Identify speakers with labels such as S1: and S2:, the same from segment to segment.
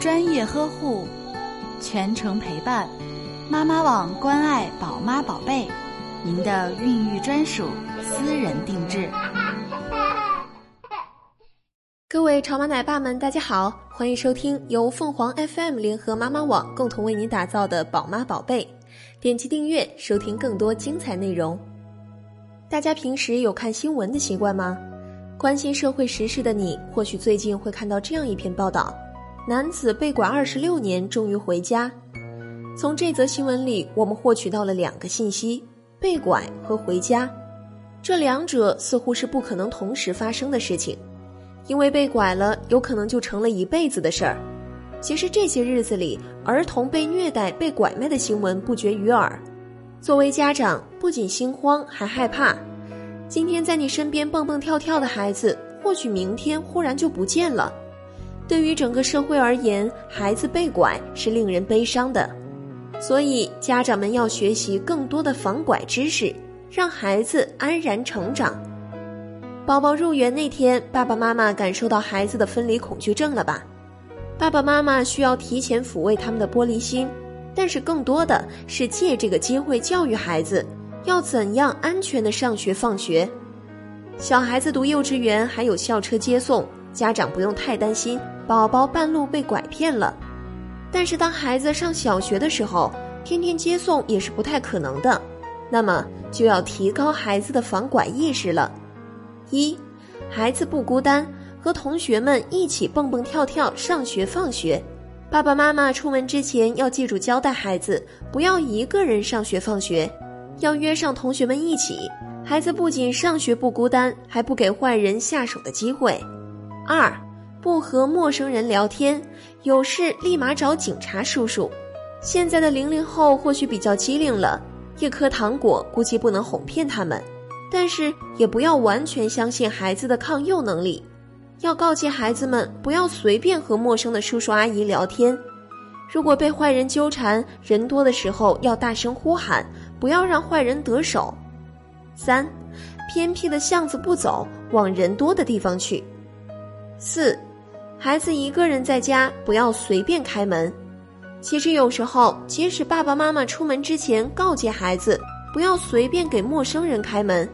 S1: 专业呵护，全程陪伴。妈妈网关爱宝妈宝贝，您的孕育专属，私人定制。
S2: 各位潮妈奶爸们，大家好，欢迎收听由凤凰 FM 联合妈妈网共同为您打造的宝妈宝贝。点击订阅，收听更多精彩内容。大家平时有看新闻的习惯吗？关心社会时事的你，或许最近会看到这样一篇报道：男子被拐二十六年，终于回家。从这则新闻里，我们获取到了两个信息：被拐和回家。这两者似乎是不可能同时发生的事情，因为被拐了，有可能就成了一辈子的事儿。其实这些日子里，儿童被虐待、被拐卖的新闻不绝于耳。作为家长，不仅心慌，还害怕。今天在你身边蹦蹦跳跳的孩子，或许明天忽然就不见了。对于整个社会而言，孩子被拐是令人悲伤的。所以，家长们要学习更多的防拐知识，让孩子安然成长。宝宝入园那天，爸爸妈妈感受到孩子的分离恐惧症了吧？爸爸妈妈需要提前抚慰他们的玻璃心，但是更多的是借这个机会教育孩子，要怎样安全的上学放学。小孩子读幼稚园还有校车接送，家长不用太担心宝宝半路被拐骗了。但是，当孩子上小学的时候，天天接送也是不太可能的。那么，就要提高孩子的防拐意识了。一，孩子不孤单，和同学们一起蹦蹦跳跳上学放学。爸爸妈妈出门之前要记住交代孩子，不要一个人上学放学，要约上同学们一起。孩子不仅上学不孤单，还不给坏人下手的机会。二。不和陌生人聊天，有事立马找警察叔叔。现在的零零后或许比较机灵了，一颗糖果估计不能哄骗他们，但是也不要完全相信孩子的抗诱能力。要告诫孩子们不要随便和陌生的叔叔阿姨聊天。如果被坏人纠缠，人多的时候要大声呼喊，不要让坏人得手。三，偏僻的巷子不走，往人多的地方去。四。孩子一个人在家，不要随便开门。其实有时候，即使爸爸妈妈出门之前告诫孩子不要随便给陌生人开门，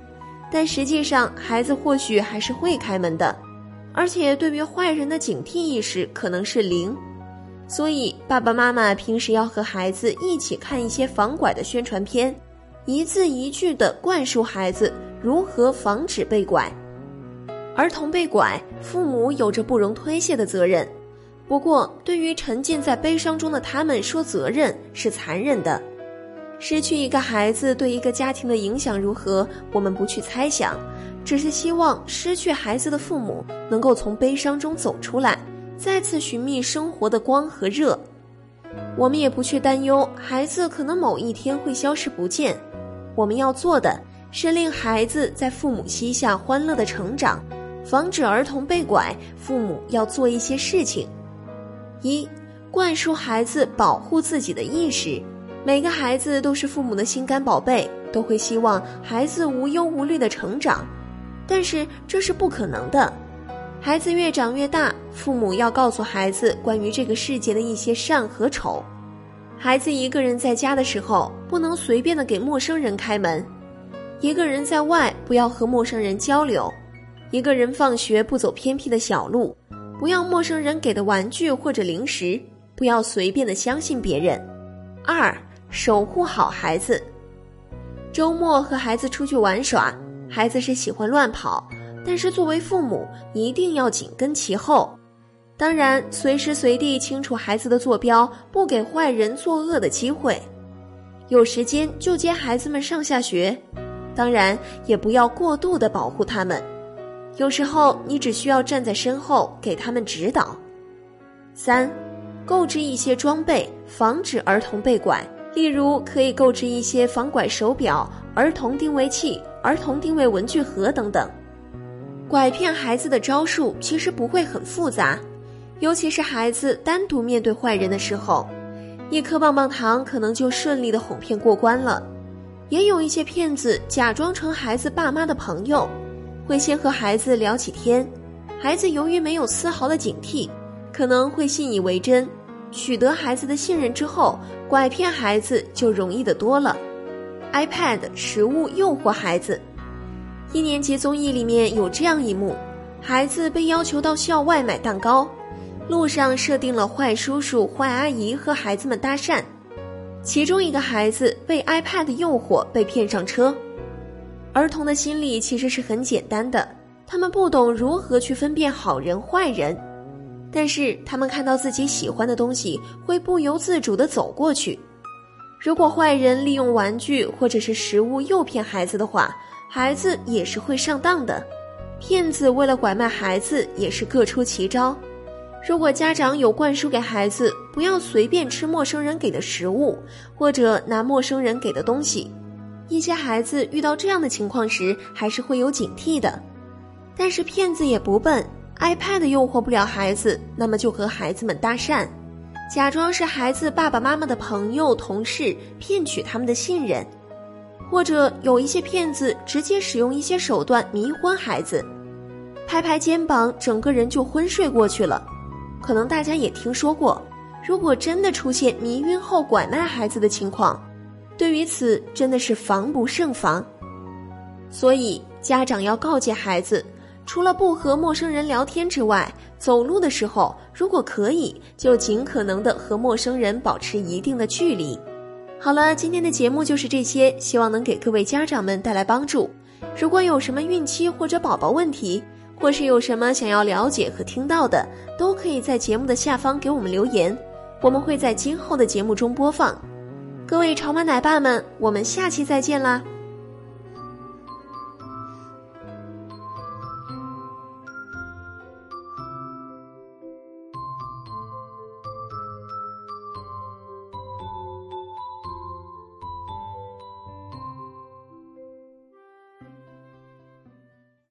S2: 但实际上孩子或许还是会开门的，而且对于坏人的警惕意识可能是零。所以，爸爸妈妈平时要和孩子一起看一些防拐的宣传片，一字一句地灌输孩子如何防止被拐。儿童被拐，父母有着不容推卸的责任。不过，对于沉浸在悲伤中的他们说责任是残忍的。失去一个孩子对一个家庭的影响如何，我们不去猜想，只是希望失去孩子的父母能够从悲伤中走出来，再次寻觅生活的光和热。我们也不去担忧孩子可能某一天会消失不见。我们要做的是令孩子在父母膝下欢乐的成长。防止儿童被拐，父母要做一些事情：一、灌输孩子保护自己的意识。每个孩子都是父母的心肝宝贝，都会希望孩子无忧无虑的成长，但是这是不可能的。孩子越长越大，父母要告诉孩子关于这个世界的一些善和丑。孩子一个人在家的时候，不能随便的给陌生人开门；一个人在外，不要和陌生人交流。一个人放学不走偏僻的小路，不要陌生人给的玩具或者零食，不要随便的相信别人。二，守护好孩子。周末和孩子出去玩耍，孩子是喜欢乱跑，但是作为父母一定要紧跟其后。当然，随时随地清楚孩子的坐标，不给坏人作恶的机会。有时间就接孩子们上下学，当然也不要过度的保护他们。有时候，你只需要站在身后给他们指导。三，购置一些装备，防止儿童被拐。例如，可以购置一些防拐手表、儿童定位器、儿童定位文具盒等等。拐骗孩子的招数其实不会很复杂，尤其是孩子单独面对坏人的时候，一颗棒棒糖可能就顺利的哄骗过关了。也有一些骗子假装成孩子爸妈的朋友。会先和孩子聊起天，孩子由于没有丝毫的警惕，可能会信以为真，取得孩子的信任之后，拐骗孩子就容易的多了。iPad 食物诱惑孩子，一年级综艺里面有这样一幕：孩子被要求到校外买蛋糕，路上设定了坏叔叔、坏阿姨和孩子们搭讪，其中一个孩子被 iPad 诱惑被骗上车。儿童的心理其实是很简单的，他们不懂如何去分辨好人坏人，但是他们看到自己喜欢的东西，会不由自主的走过去。如果坏人利用玩具或者是食物诱骗孩子的话，孩子也是会上当的。骗子为了拐卖孩子，也是各出奇招。如果家长有灌输给孩子不要随便吃陌生人给的食物，或者拿陌生人给的东西，一些孩子遇到这样的情况时，还是会有警惕的。但是骗子也不笨，iPad 诱惑不了孩子，那么就和孩子们搭讪。假装是孩子爸爸妈妈的朋友、同事，骗取他们的信任，或者有一些骗子直接使用一些手段迷昏孩子，拍拍肩膀，整个人就昏睡过去了。可能大家也听说过，如果真的出现迷晕后拐卖孩子的情况，对于此真的是防不胜防。所以家长要告诫孩子。除了不和陌生人聊天之外，走路的时候如果可以，就尽可能的和陌生人保持一定的距离。好了，今天的节目就是这些，希望能给各位家长们带来帮助。如果有什么孕期或者宝宝问题，或是有什么想要了解和听到的，都可以在节目的下方给我们留言，我们会在今后的节目中播放。各位潮妈奶爸们，我们下期再见啦！